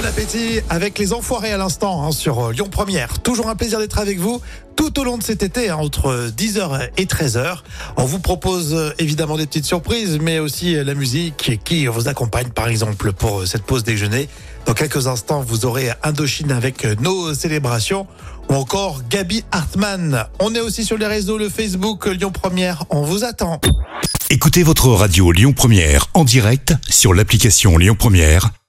bon appétit avec les enfoirés à l'instant hein, sur euh, Lyon Première. Toujours un plaisir d'être avec vous tout au long de cet été, hein, entre 10h et 13h. On vous propose euh, évidemment des petites surprises, mais aussi euh, la musique qui vous accompagne, par exemple, pour euh, cette pause déjeuner. Dans quelques instants, vous aurez Indochine avec euh, nos célébrations ou encore Gabi Hartmann. On est aussi sur les réseaux, le Facebook euh, Lyon Première. On vous attend. Écoutez votre radio Lyon Première en direct sur l'application Lyon Première,